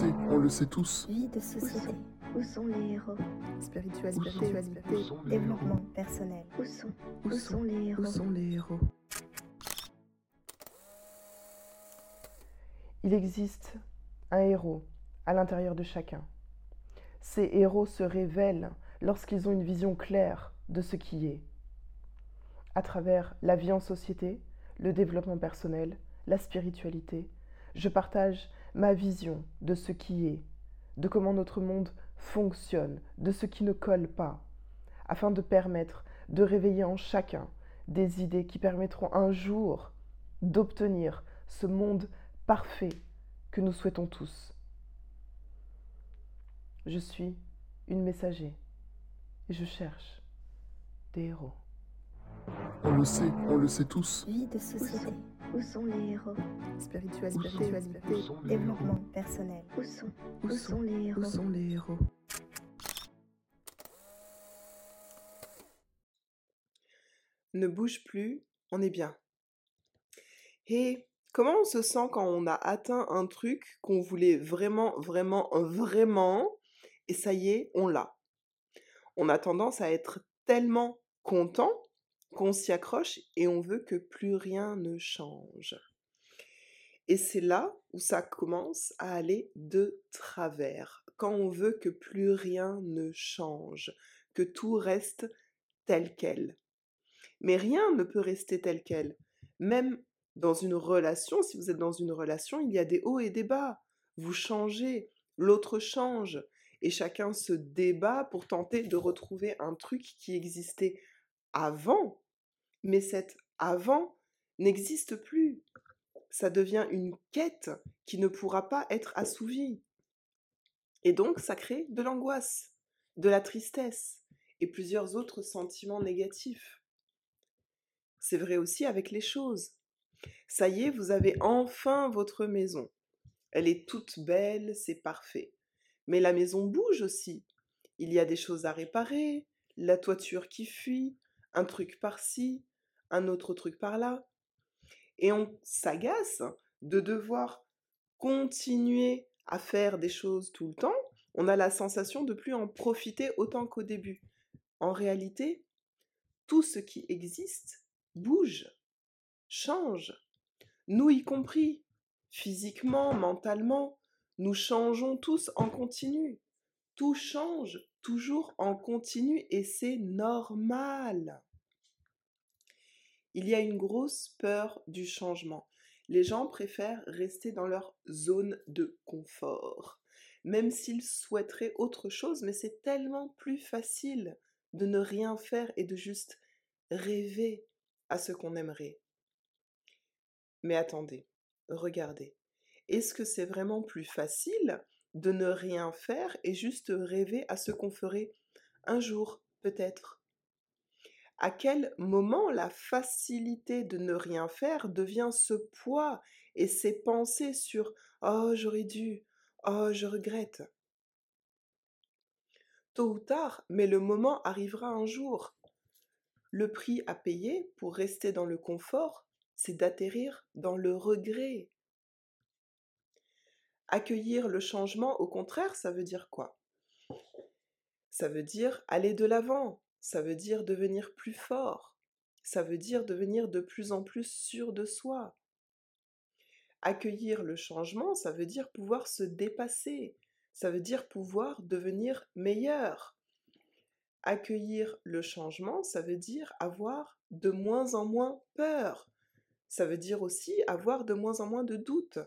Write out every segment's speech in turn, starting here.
sait, on le sait tous. Vie de société. Où sont les héros? Spiritualité. Spiritualité. Développement personnel. Où sont Où sont les héros? Où sont les héros? Il existe un héros à l'intérieur de chacun. Ces héros se révèlent lorsqu'ils ont une vision claire de ce qui est. À travers la vie en société, le développement personnel, la spiritualité, je partage ma vision de ce qui est, de comment notre monde fonctionne, de ce qui ne colle pas, afin de permettre de réveiller en chacun des idées qui permettront un jour d'obtenir ce monde parfait que nous souhaitons tous. Je suis une messager et je cherche des héros. On le sait, on le sait tous. Vie de société. Où sont les héros? Spiritualité. Spiritualité. Développement personnel. Où sont Où Où sont les héros? Où sont les héros? Ne bouge plus, on est bien. Et comment on se sent quand on a atteint un truc qu'on voulait vraiment, vraiment, vraiment, et ça y est, on l'a? On a tendance à être tellement content qu'on s'y accroche et on veut que plus rien ne change. Et c'est là où ça commence à aller de travers, quand on veut que plus rien ne change, que tout reste tel quel. Mais rien ne peut rester tel quel. Même dans une relation, si vous êtes dans une relation, il y a des hauts et des bas. Vous changez, l'autre change, et chacun se débat pour tenter de retrouver un truc qui existait avant, mais cet avant n'existe plus. Ça devient une quête qui ne pourra pas être assouvie. Et donc, ça crée de l'angoisse, de la tristesse et plusieurs autres sentiments négatifs. C'est vrai aussi avec les choses. Ça y est, vous avez enfin votre maison. Elle est toute belle, c'est parfait. Mais la maison bouge aussi. Il y a des choses à réparer, la toiture qui fuit, un truc par-ci, un autre truc par-là. Et on s'agace de devoir continuer à faire des choses tout le temps. On a la sensation de plus en profiter autant qu'au début. En réalité, tout ce qui existe bouge, change, nous y compris, physiquement, mentalement, nous changeons tous en continu. Tout change toujours en continu et c'est normal. Il y a une grosse peur du changement. Les gens préfèrent rester dans leur zone de confort, même s'ils souhaiteraient autre chose, mais c'est tellement plus facile de ne rien faire et de juste rêver à ce qu'on aimerait. Mais attendez, regardez. Est-ce que c'est vraiment plus facile de ne rien faire et juste rêver à ce qu'on ferait un jour, peut-être? À quel moment la facilité de ne rien faire devient ce poids et ces pensées sur ⁇ Oh, j'aurais dû ⁇ Oh, je regrette ⁇ Tôt ou tard, mais le moment arrivera un jour. Le prix à payer pour rester dans le confort, c'est d'atterrir dans le regret. Accueillir le changement, au contraire, ça veut dire quoi? Ça veut dire aller de l'avant, ça veut dire devenir plus fort, ça veut dire devenir de plus en plus sûr de soi. Accueillir le changement, ça veut dire pouvoir se dépasser, ça veut dire pouvoir devenir meilleur. Accueillir le changement, ça veut dire avoir de moins en moins peur. Ça veut dire aussi avoir de moins en moins de doutes.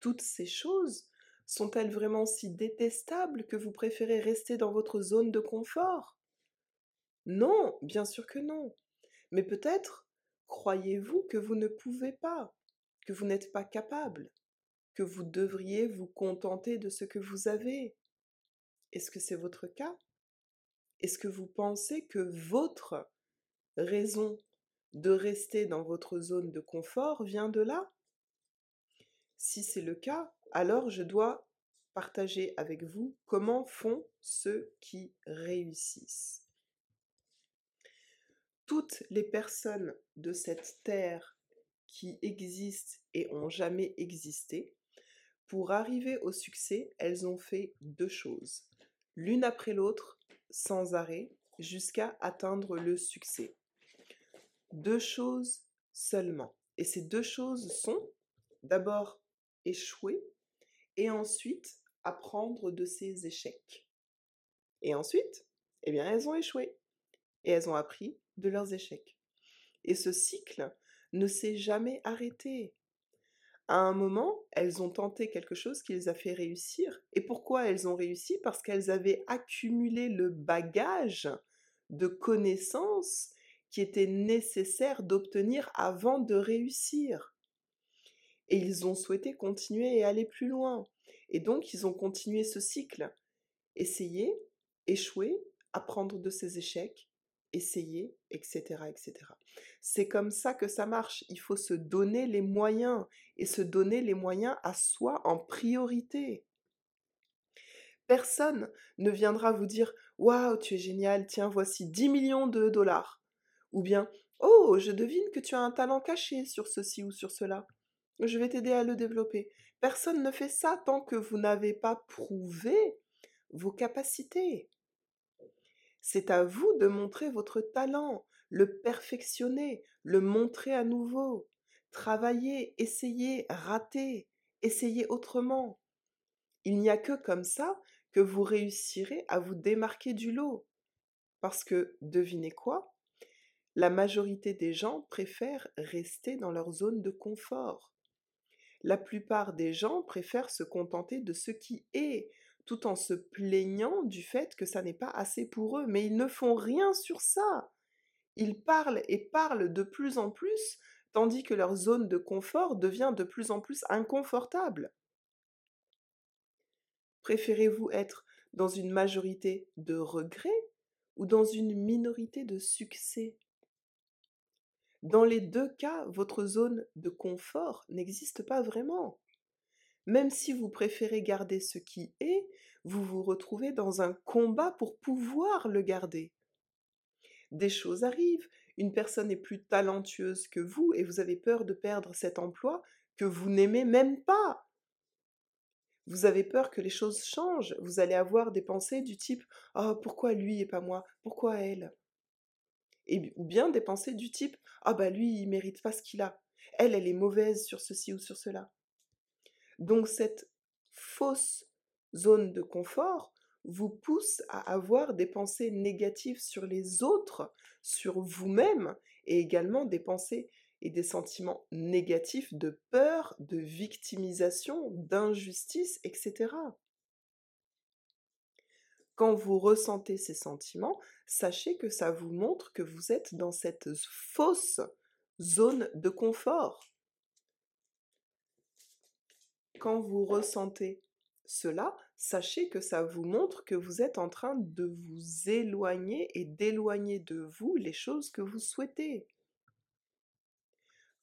Toutes ces choses sont-elles vraiment si détestables que vous préférez rester dans votre zone de confort? Non, bien sûr que non. Mais peut-être croyez-vous que vous ne pouvez pas, que vous n'êtes pas capable, que vous devriez vous contenter de ce que vous avez. Est-ce que c'est votre cas? Est-ce que vous pensez que votre raison de rester dans votre zone de confort vient de là? Si c'est le cas, alors je dois partager avec vous comment font ceux qui réussissent. Toutes les personnes de cette terre qui existent et ont jamais existé Pour arriver au succès, elles ont fait deux choses, l'une après l'autre, sans arrêt, jusqu'à atteindre le succès. Deux choses seulement. Et ces deux choses sont d'abord échouer et ensuite apprendre de ses échecs. Et ensuite, eh bien, elles ont échoué et elles ont appris de leurs échecs. Et ce cycle ne s'est jamais arrêté. À un moment, elles ont tenté quelque chose qui les a fait réussir. Et pourquoi elles ont réussi? Parce qu'elles avaient accumulé le bagage de connaissances qui était nécessaire d'obtenir avant de réussir. Et ils ont souhaité continuer et aller plus loin. Et donc, ils ont continué ce cycle. Essayer, échouer, apprendre de ses échecs, essayer, etc., etc. C'est comme ça que ça marche. Il faut se donner les moyens et se donner les moyens à soi en priorité. Personne ne viendra vous dire Waouh, tu es génial, tiens, voici 10 millions de dollars. Ou bien Oh, je devine que tu as un talent caché sur ceci ou sur cela. Je vais t'aider à le développer. Personne ne fait ça tant que vous n'avez pas prouvé vos capacités. C'est à vous de montrer votre talent, le perfectionner, le montrer à nouveau, travailler, essayer, rater, essayer autrement. Il n'y a que comme ça que vous réussirez à vous démarquer du lot. Parce que, devinez quoi? La majorité des gens préfèrent rester dans leur zone de confort. La plupart des gens préfèrent se contenter de ce qui est, tout en se plaignant du fait que ça n'est pas assez pour eux. Mais ils ne font rien sur ça. Ils parlent et parlent de plus en plus, tandis que leur zone de confort devient de plus en plus inconfortable. Préférez-vous être dans une majorité de regrets ou dans une minorité de succès? Dans les deux cas, votre zone de confort n'existe pas vraiment. Même si vous préférez garder ce qui est, vous vous retrouvez dans un combat pour pouvoir le garder. Des choses arrivent, une personne est plus talentueuse que vous et vous avez peur de perdre cet emploi que vous n'aimez même pas. Vous avez peur que les choses changent, vous allez avoir des pensées du type Oh, pourquoi lui et pas moi? Pourquoi elle? Ou bien des pensées du type Ah, bah lui, il mérite pas ce qu'il a. Elle, elle est mauvaise sur ceci ou sur cela. Donc cette fausse zone de confort vous pousse à avoir des pensées négatives sur les autres, sur vous-même, et également des pensées et des sentiments négatifs de peur, de victimisation, d'injustice, etc. Quand vous ressentez ces sentiments, sachez que ça vous montre que vous êtes dans cette fausse zone de confort. Quand vous ressentez cela, sachez que ça vous montre que vous êtes en train de vous éloigner et d'éloigner de vous les choses que vous souhaitez.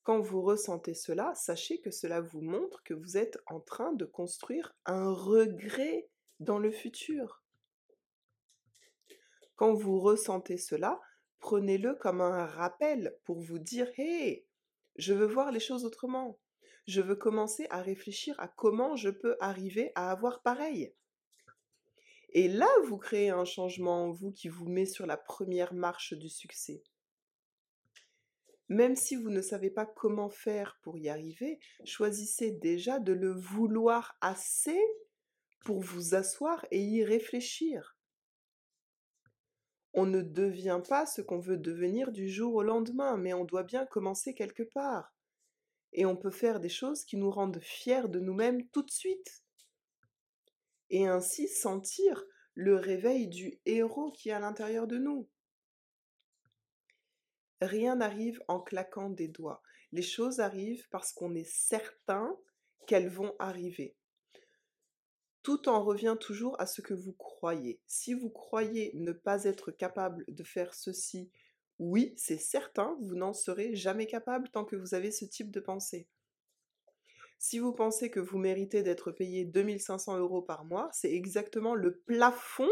Quand vous ressentez cela, sachez que cela vous montre que vous êtes en train de construire un regret dans le futur. Quand vous ressentez cela, prenez-le comme un rappel pour vous dire Hé, je veux voir les choses autrement. Je veux commencer à réfléchir à comment je peux arriver à avoir pareil. Et là, vous créez un changement en vous qui vous met sur la première marche du succès. Même si vous ne savez pas comment faire pour y arriver, choisissez déjà de le vouloir assez pour vous asseoir et y réfléchir. On ne devient pas ce qu'on veut devenir du jour au lendemain, mais on doit bien commencer quelque part. Et on peut faire des choses qui nous rendent fiers de nous-mêmes tout de suite. Et ainsi sentir le réveil du héros qui est à l'intérieur de nous. Rien n'arrive en claquant des doigts. Les choses arrivent parce qu'on est certain qu'elles vont arriver. Tout en revient toujours à ce que vous croyez. Si vous croyez ne pas être capable de faire ceci, oui, c'est certain, vous n'en serez jamais capable tant que vous avez ce type de pensée. Si vous pensez que vous méritez d'être payé 2500 euros par mois, c'est exactement le plafond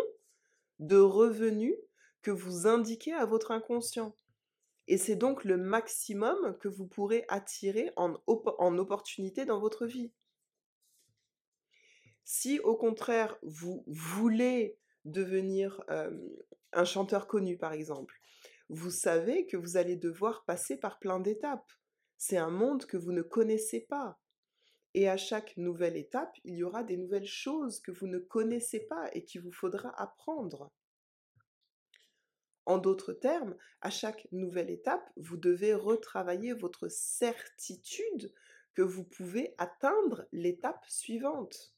de revenus que vous indiquez à votre inconscient. Et c'est donc le maximum que vous pourrez attirer en, en opportunité dans votre vie. Si au contraire, vous voulez devenir un chanteur connu, par exemple, vous savez que vous allez devoir passer par plein d'étapes. C'est un monde que vous ne connaissez pas. Et à chaque nouvelle étape, il y aura des nouvelles choses que vous ne connaissez pas et qu'il vous faudra apprendre. En d'autres termes, à chaque nouvelle étape, vous devez retravailler votre certitude que vous pouvez atteindre l'étape suivante.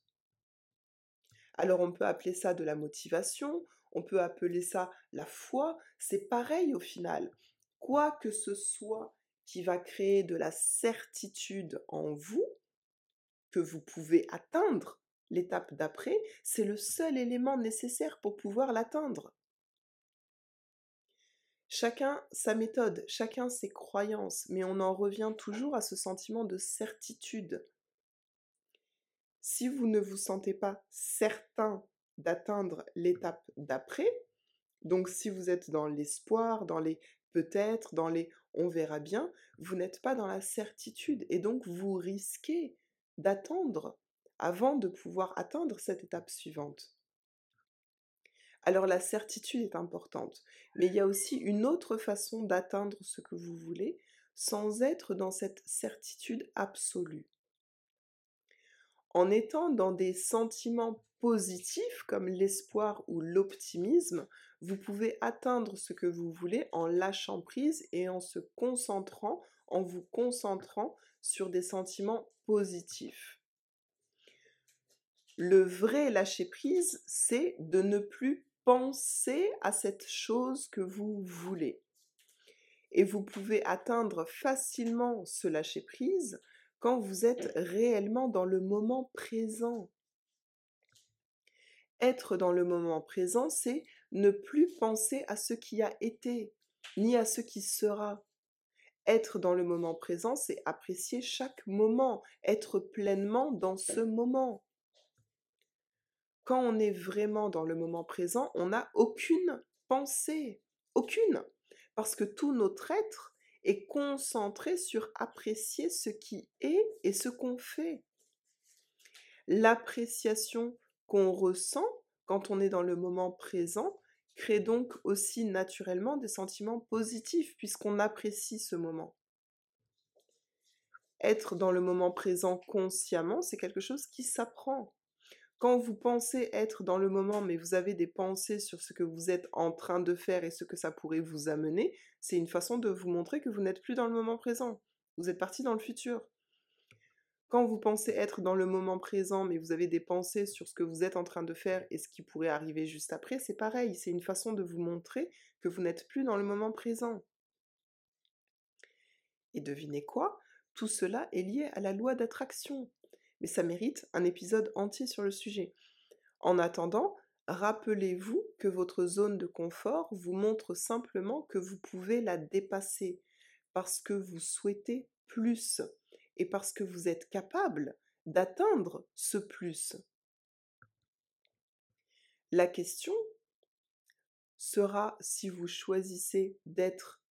Alors on peut appeler ça de la motivation, on peut appeler ça la foi, c'est pareil au final. Quoi que ce soit qui va créer de la certitude en vous, que vous pouvez atteindre l'étape d'après, c'est le seul élément nécessaire pour pouvoir l'atteindre. Chacun sa méthode, chacun ses croyances, mais on en revient toujours à ce sentiment de certitude. Si vous ne vous sentez pas certain d'atteindre l'étape d'après, donc si vous êtes dans l'espoir, dans les peut-être, dans les on verra bien, vous n'êtes pas dans la certitude et donc vous risquez d'attendre avant de pouvoir atteindre cette étape suivante. Alors la certitude est importante, mais il y a aussi une autre façon d'atteindre ce que vous voulez sans être dans cette certitude absolue. En étant dans des sentiments positifs comme l'espoir ou l'optimisme, vous pouvez atteindre ce que vous voulez en lâchant prise et en se concentrant, en vous concentrant sur des sentiments positifs. Le vrai lâcher prise, c'est de ne plus penser à cette chose que vous voulez. Et vous pouvez atteindre facilement ce lâcher prise quand vous êtes réellement dans le moment présent. Être dans le moment présent, c'est ne plus penser à ce qui a été, ni à ce qui sera. Être dans le moment présent, c'est apprécier chaque moment, être pleinement dans ce moment. Quand on est vraiment dans le moment présent, on n'a aucune pensée, aucune, parce que tout notre être est concentré sur apprécier ce qui est et ce qu'on fait. L'appréciation qu'on ressent quand on est dans le moment présent crée donc aussi naturellement des sentiments positifs puisqu'on apprécie ce moment. Être dans le moment présent consciemment, c'est quelque chose qui s'apprend. Quand vous pensez être dans le moment, mais vous avez des pensées sur ce que vous êtes en train de faire et ce que ça pourrait vous amener, c'est une façon de vous montrer que vous n'êtes plus dans le moment présent. Vous êtes parti dans le futur. Quand vous pensez être dans le moment présent, mais vous avez des pensées sur ce que vous êtes en train de faire et ce qui pourrait arriver juste après, c'est pareil, c'est une façon de vous montrer que vous n'êtes plus dans le moment présent. Et devinez quoi? Tout cela est lié à la loi d'attraction mais ça mérite un épisode entier sur le sujet. En attendant, rappelez-vous que votre zone de confort vous montre simplement que vous pouvez la dépasser parce que vous souhaitez plus et parce que vous êtes capable d'atteindre ce plus. La question sera si vous choisissez d'être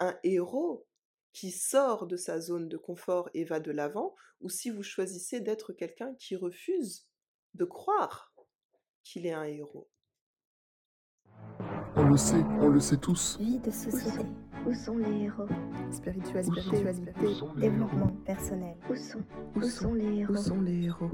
un héros qui sort de sa zone de confort et va de l'avant, ou si vous choisissez d'être quelqu'un qui refuse de croire qu'il est un héros? On le sait, on le sait tous. Vie de société. Où sont les héros? Spiritualité. Où sont- où sont Développement personnel. Où sont Où sont les héros? les héros?